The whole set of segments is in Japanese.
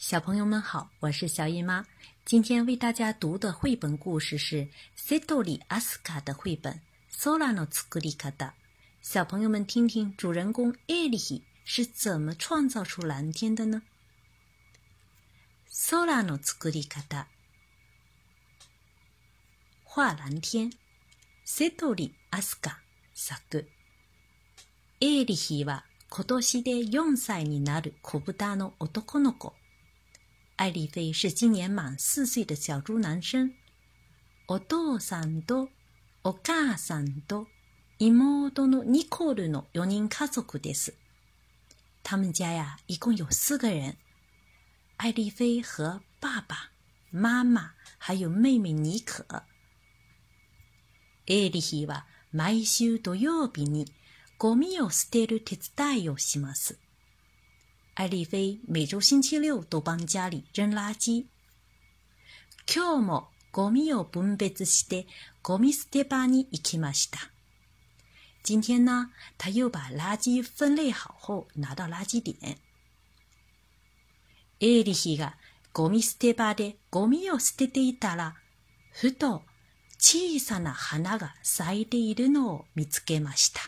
小朋友们好，我是小姨妈。今天为大家读的绘本故事是塞多里阿斯卡的绘本《Sola no Tsukurikata》。小朋友们听听，主人公艾利是怎么创造出蓝天的呢？Sola no Tsukurikata，画蓝天。セトリアスカ作。エーリヒは今年で4歳になる小豚の男の子。 艾丽菲是今年满四岁的小猪男生。お父さんとお母さんと妹のニコルの4人家族です。他们家呀，一共有四个人。艾丽菲和爸爸妈妈还有妹妹妮可。エリヒは毎週土曜日にゴミを捨てる手伝いをします。艾丽菲每周星期六都帮家里扔垃圾。今日もゴミを分別してゴミ捨て場に行きました。今天呢，他又把垃圾分类好后拿到垃圾点。エリヒがゴミ捨て場でゴミを捨てていたら、ふと小さな花が咲いているのを見つけました。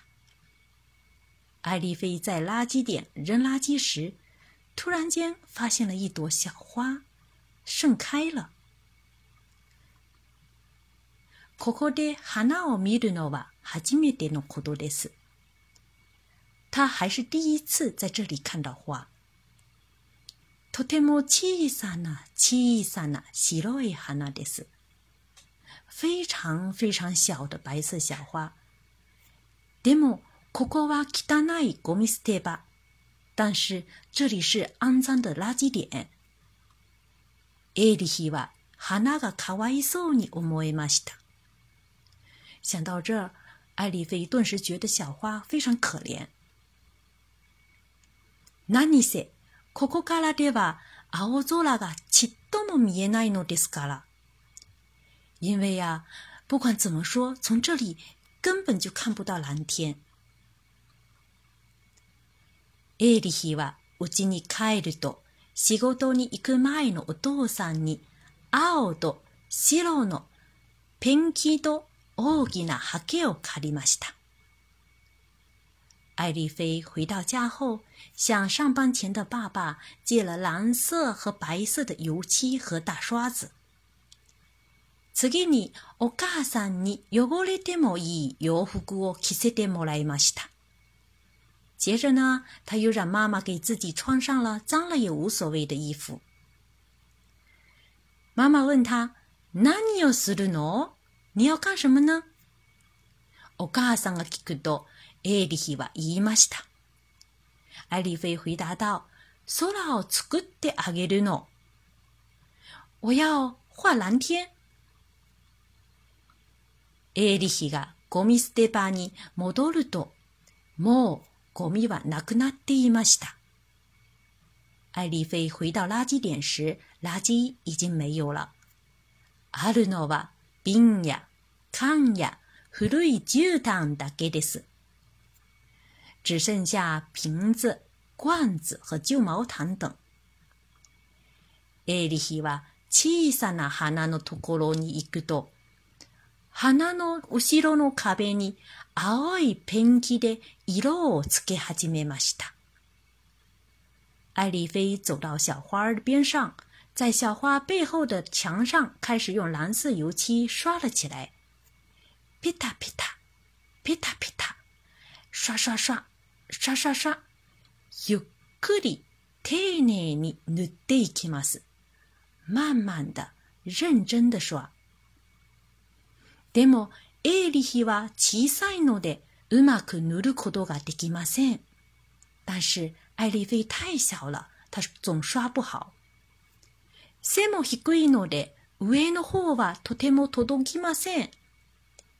艾丽菲在垃圾点扔垃圾时，突然间发现了一朵小花，盛开了。ここで花を見るのは初めてのことです。他还是第一次在这里看到花。とても小さな小さな白い花です。非常非常小的白色小花。でも ここは汚いゴミ捨て場。但是这里是肮脏的垃圾点。エリヒは花がかわいそうに思えました。想到这，艾丽菲顿时觉得小花非常可怜。何せ、ここからでは青空がちっとも見えないのですから。因为呀，不管怎么说，从这里根本就看不到蓝天。エーリヒは家に帰ると仕事に行く前のお父さんに青と白のペンキと大きなハケを借りました。艾丽菲回到家后，向上班前的爸爸借了蓝色和白色的油漆和大刷子。次にお母さんに汚れてもいい洋服を着せてもらいました。接着呢，他又让妈妈给自己穿上了脏了也无所谓的衣服。妈妈问他：“何をするの？你要干什么呢？”お母さんが聞くと、エーリヒは言いました。艾丽菲回答道：“空を作ってあげるの。我要画蓝天。”エーリヒがゴミ捨て場に戻ると、もうゴミはなくなっていました。艾丽菲回到垃圾点时，垃圾已经没有了。あるのは瓶や缶や古い絨毯だけです。只剩下瓶子、罐子和旧毛毯等。エリヒは小さな花のところに行くと、花の後ろの壁に青いペンキで色をつけ始めました。艾丽菲走到小花儿的边上，在小花背后的墙上开始用蓝色油漆刷了起来。噼嗒噼嗒，噼嗒噼嗒，刷刷刷，刷刷刷，ゆっくり丁寧に塗っていきます。慢慢的、认真的刷。でも、エーリヒは小さいので、うまく塗ることができません。但是、艾丽菲太小了，她总刷不好。背も低いので、上の方はとても届きません。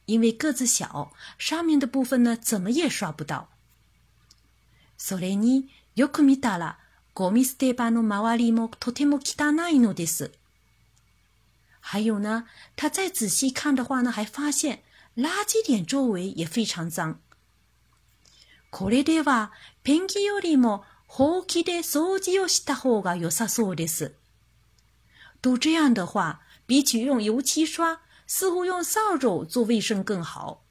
因为个子小，上面的部分呢，怎么也刷不到。それによく見たら、ゴミ捨て場の周りもとても汚いのです。还有呢，他再仔细看的话呢，还发现垃圾点周围也非常脏。これではペンキよりもほうきで掃除をした方が良さそうです。都这样的话，比起用油漆刷，似乎用扫帚做卫生更好。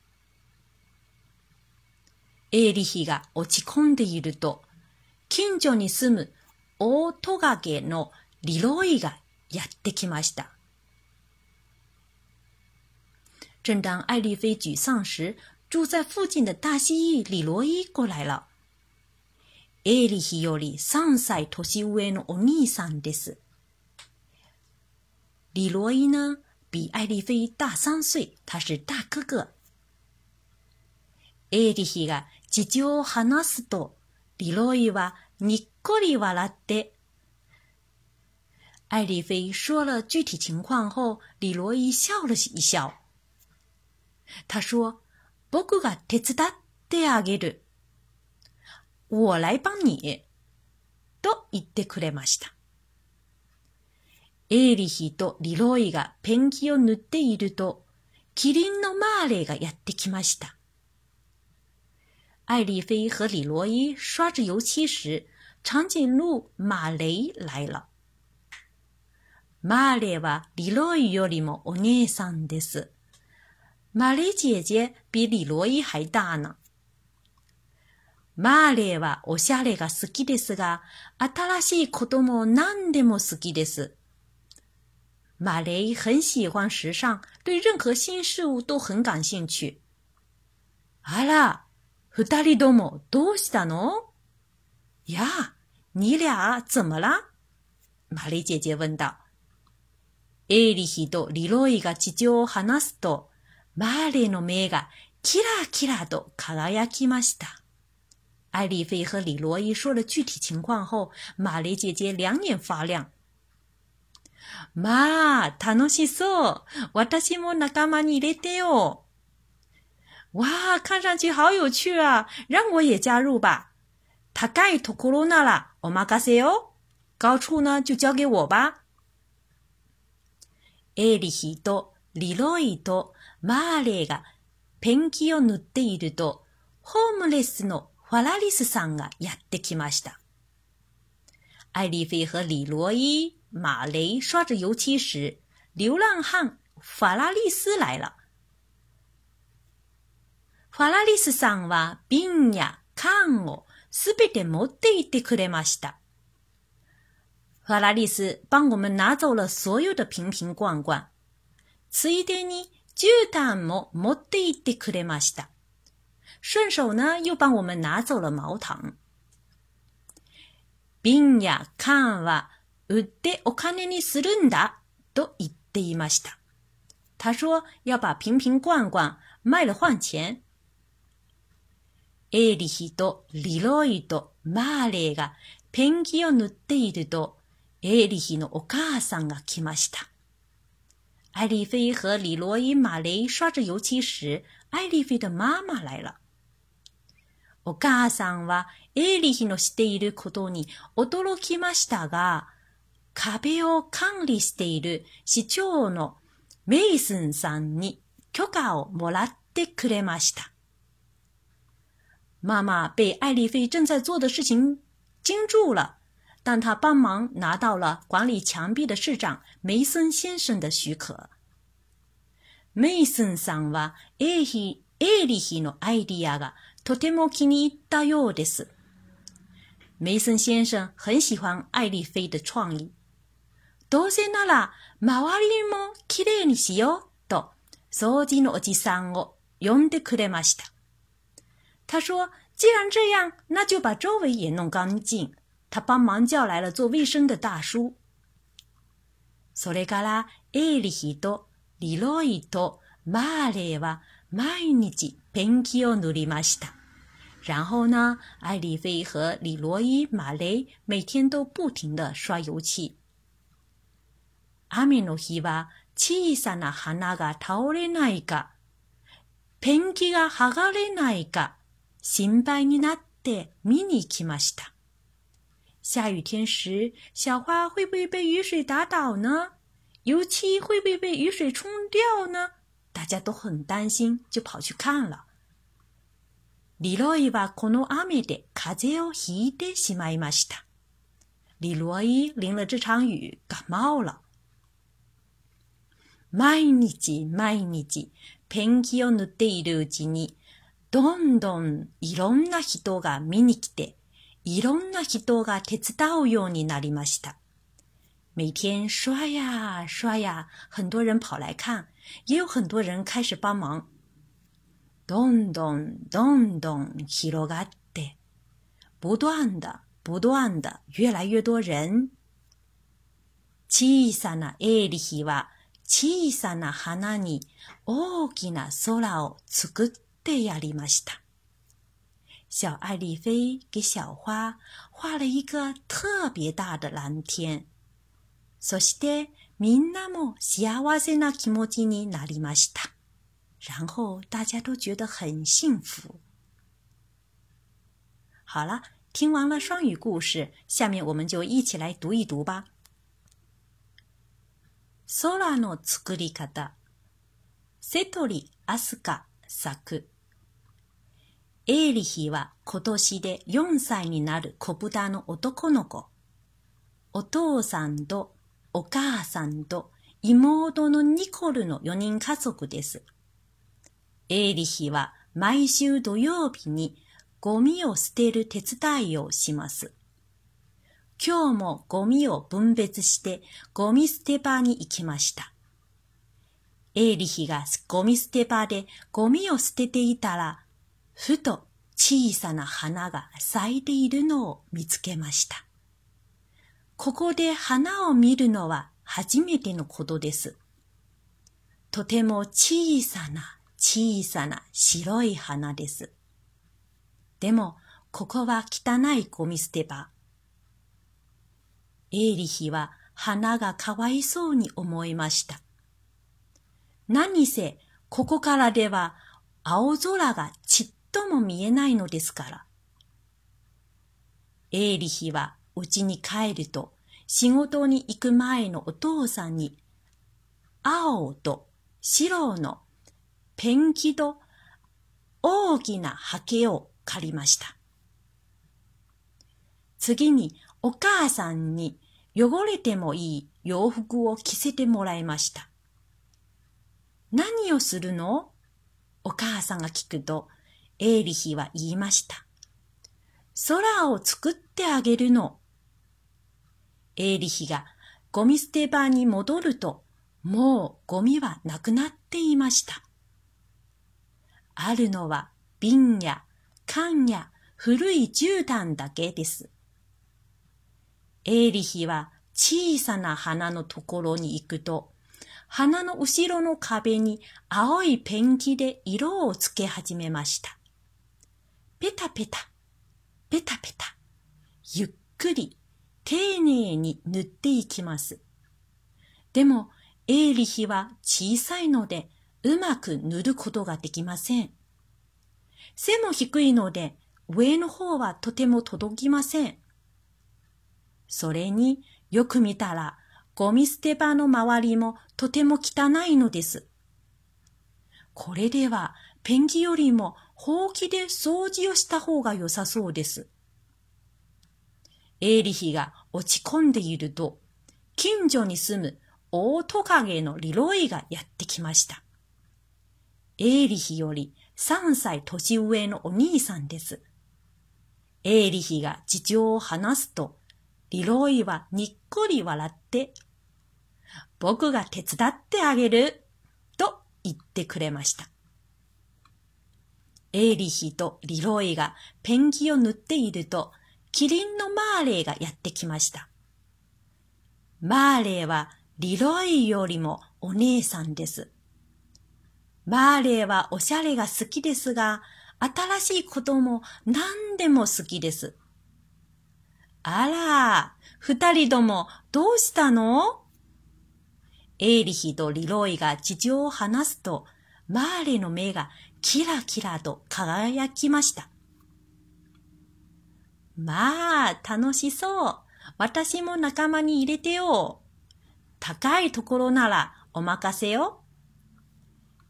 エーリヒが落ち込んでいると、近所に住む大トガゲのリロイがやってきました。正当艾丽菲沮丧时，住在附近的大蜥蜴李罗伊过来了。エーリヒより3歳年上のお兄さんです。李罗伊呢，比艾丽菲大三岁，他是大哥哥。エーリヒが事情を話すと、李罗伊はにっこり笑って。艾丽菲说了具体情况后，李罗伊笑了一笑。 他说：“僕が手伝ってあげる。”我来帮你。と言ってくれました。エーリヒとリロイがペンキを塗っていると、キリンのマーレがやってきました。艾丽菲和李罗伊刷着油漆时，长颈鹿马雷来了。マーレはリロイよりもお姉さんです。マレ姐姐比李罗伊还大呢。マーレーはおしゃれが好きですが、新しいことも何でも好きです。马雷很喜欢时尚，对任何新事物都很感兴趣。あら、二人ともどうしたの？呀，你俩怎么了？玛丽姐姐问道。エリヒとリロイが事情を話すと、 マーレの目がキラキラと輝きました。艾丽菲和李罗伊说了具体情况后，玛丽姐姐两眼发亮。まあ、楽しそう。私も仲間に入れてよ。哇，看上去好有趣啊！让我也加入吧。高いところならお任せよ。高处呢就交给我吧。エーリヒとリロイと マーレーがペンキを塗っていると、ホームレスのファラリスさんがやってきました。艾丽菲和李罗伊、马雷刷着油漆时，流浪汉法拉利斯来了。ファラリスさんは瓶や缶をすべて持って行ってくれました。ファラリス帮我们拿走了所有的瓶瓶罐罐。ついでに絨毯も持って行ってくれました。顺手呢，又帮我们拿走了毛毯。瓶や缶は売ってお金にするんだと言っていました。他说要把瓶瓶罐罐卖了换钱。エーリヒとリロイとマーレーがペンキを塗っていると、エーリヒのお母さんが来ました。艾丽菲和李罗伊、马雷刷着油漆时，艾丽菲的妈妈来了。お母さんはエーリヒのしていることに驚きましたが、壁を管理している市長のメイスンさんに許可をもらってくれました。妈妈被艾丽菲正在做的事情惊住了。但他帮忙拿到了管理墙壁的市长梅森先生的许可。メイソンさんはエーヒ、エーリヒのアイディアがとても気に入ったようです。梅森先生很喜欢艾丽菲的创意。どうせなら周りもきれいにしようと掃除のおじさんを呼んでくれました。他说：“既然这样，那就把周围也弄干净。”他帮忙叫来了做卫生的大叔。それからエーリヒとリロイとマーレーは毎日ペンキを塗りました。然后呢，艾丽菲和李罗伊、马雷每天都不停的刷油漆。雨の日は小さな花が倒れないか、ペンキが剥がれないか、心配になって見に来ました。下雨天时，小花会不会被雨水打倒呢？油漆会不会被雨水冲掉呢？大家都很担心，就跑去看了。 リロイはこの雨で風邪をひいてしまいました。李罗伊淋了这场雨感冒了。毎日毎日ペンキを塗っているうちに、どんどんいろんな人が見に来て、 いろんな人が手伝うようになりました。每天刷呀刷呀，很多人跑来看，也有很多人开始帮忙。どんどんどんどん広がって、不断的不断的越来越多人。小さなエーリヒは小さな花に大きな空を作ってやりました。小艾丽菲给小花画了一个特别大的蓝天。そしてみんなも幸せな気持ちになりました。然后大家都觉得很幸福。好了，听完了双语故事，下面我们就一起来读一读吧。空の作り方。瀬鳥飛鳥作。 エーリヒは今年で4歳になる小豚の男の子。お父さんとお母さんと妹のニコルの4人家族です。エーリヒは毎週土曜日にゴミを捨てる手伝いをします。今日もゴミを分別してゴミ捨て場に行きました。エーリヒがゴミ捨て場でゴミを捨てていたら、ふと小さな花が咲いているのを見つけました。ここで花を見るのは初めてのことです。とても小さな小さな白い花です。でも、ここは汚いゴミ捨て場。エーリヒは花がかわいそうに思いました。何せ、ここからでは青空がちっとも見えないのですから。エーリヒは家に帰ると仕事に行く前のお父さんに青と白のペンキと大きなハケを借りました。次にお母さんに汚れてもいい洋服を着せてもらいました。何をするの？お母さんが聞くと、エーリヒは言いました。空を作ってあげるの。エーリヒがゴミ捨て場に戻ると、もうゴミはなくなっていました。あるのは瓶や缶や古い絨毯だけです。エーリヒは小さな花のところに行くと、花の後ろの壁に青いペンキで色をつけ始めました。ペタペタ、ペタペタ、ゆっくり、丁寧に塗っていきます。でも、エーリヒは小さいので、うまく塗ることができません。背も低いので、上の方はとても届きません。それによく見たら、ゴミ捨て場の周りもとても汚いのです。これではペンギよりもほうきで掃除をした方が良さそうです。エーリヒが落ち込んでいると、近所に住む大トカゲのリロイがやってきました。エーリヒより3歳年上のお兄さんです。エーリヒが事情を話すと、リロイはにっこり笑って、僕が手伝ってあげる、と言ってくれました。エーリヒとリロイがペンキを塗っていると、キリンのマーレーがやってきました。マーレーはリロイよりもお姉さんです。マーレーはおしゃれが好きですが、新しいことも何でも好きです。あら、二人ともどうしたの？エーリヒとリロイが事情を話すと、マーレの目がキラキラと輝きました。まあ、楽しそう。私も仲間に入れてよ。高いところならお任せよ。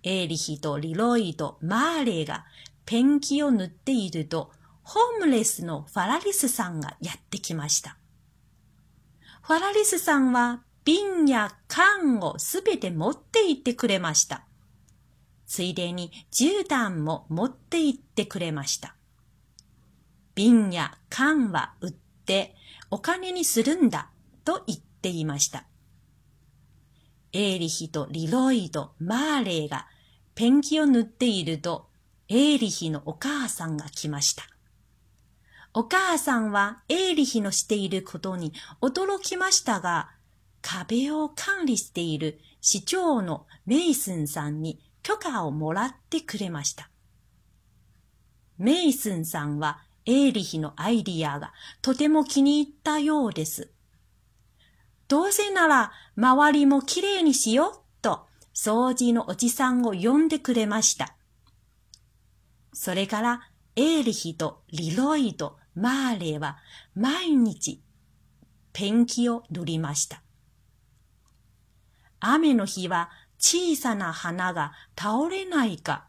エーリヒとリロイとマーレがペンキを塗っていると、ホームレスのファラリスさんがやってきました。ファラリスさんは瓶や缶をすべて持って行ってくれました。ついでに絨毯も持って行ってくれました。瓶や缶は売ってお金にするんだと言っていました。エーリヒとリロイド、マーレーがペンキを塗っていると、エーリヒのお母さんが来ました。お母さんはエーリヒのしていることに驚きましたが、壁を管理している市長のメイスンさんに許可をもらってくれました。メイスンさんはエーリヒのアイディアがとても気に入ったようです。どうせなら周りもきれいにしようと掃除のおじさんを呼んでくれました。それからエーリヒとリロイド、マーレーは毎日ペンキを塗りました。雨の日は小さな花が倒れないか、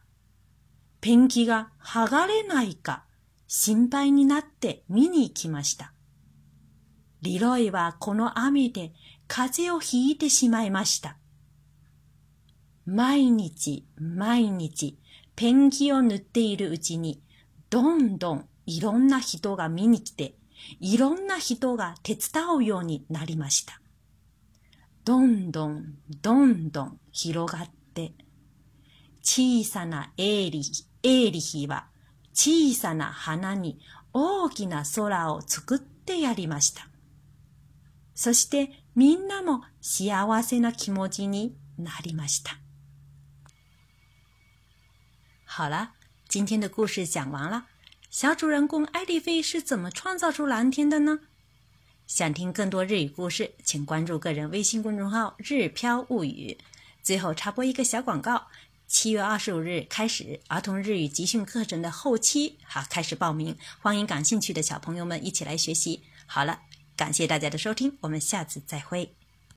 ペンキが剥がれないか心配になって見に行きました。リロイはこの雨で風邪をひいてしまいました。毎日毎日ペンキを塗っているうちにどんどんいろんな人が見に来て、いろんな人が手伝うようになりました。どんどん、どんどん広がって、小さなエーリヒ、エーリヒは小さな花に大きな空を作ってやりました。そしてみんなも幸せな気持ちになりました。好了，今天的故事讲完了。小主人公艾丽菲是怎么创造出蓝天的呢？想听更多日语故事，请关注个人微信公众号“日飘物语”。最后插播一个小广告：七月二十五日开始儿童日语集训课程的后期，好开始报名，欢迎感兴趣的小朋友们一起来学习。好了，感谢大家的收听，我们下次再会。